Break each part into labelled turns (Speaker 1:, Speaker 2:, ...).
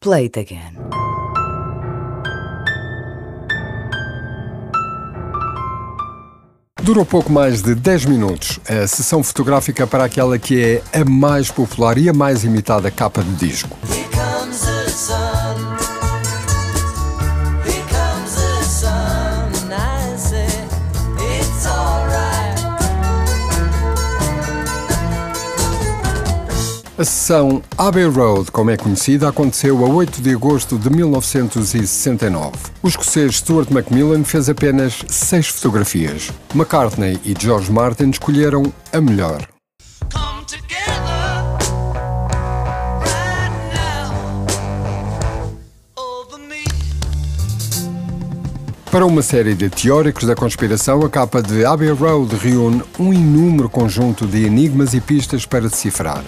Speaker 1: Play it again.
Speaker 2: Durou pouco mais de 10 minutos a sessão fotográfica para aquela que é a mais popular e a mais imitada capa de disco. A sessão Abbey Road, como é conhecida, aconteceu a 8 de agosto de 1969. O escocês Stuart Macmillan fez apenas seis fotografias. McCartney e George Martin escolheram a melhor. Para uma série de teóricos da conspiração, a capa de Abbey Road reúne um inúmero conjunto de enigmas e pistas para decifrar.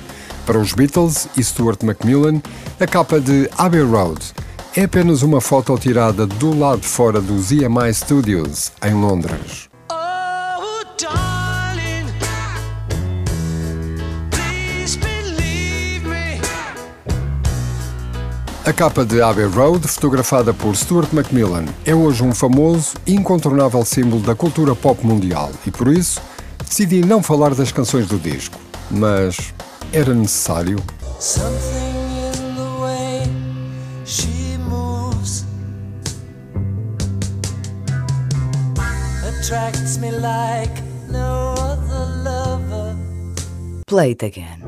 Speaker 2: Para os Beatles e Stuart Macmillan, a capa de Abbey Road é apenas uma foto tirada do lado de fora dos EMI Studios, em Londres.
Speaker 3: Oh.
Speaker 2: A capa de Abbey Road, fotografada por Stuart Macmillan, é hoje um famoso e incontornável símbolo da cultura pop mundial e por isso decidi não falar das canções do disco. Mas era necessário?
Speaker 3: Something in the way she moves attracts me like no other lover.
Speaker 1: Play it again.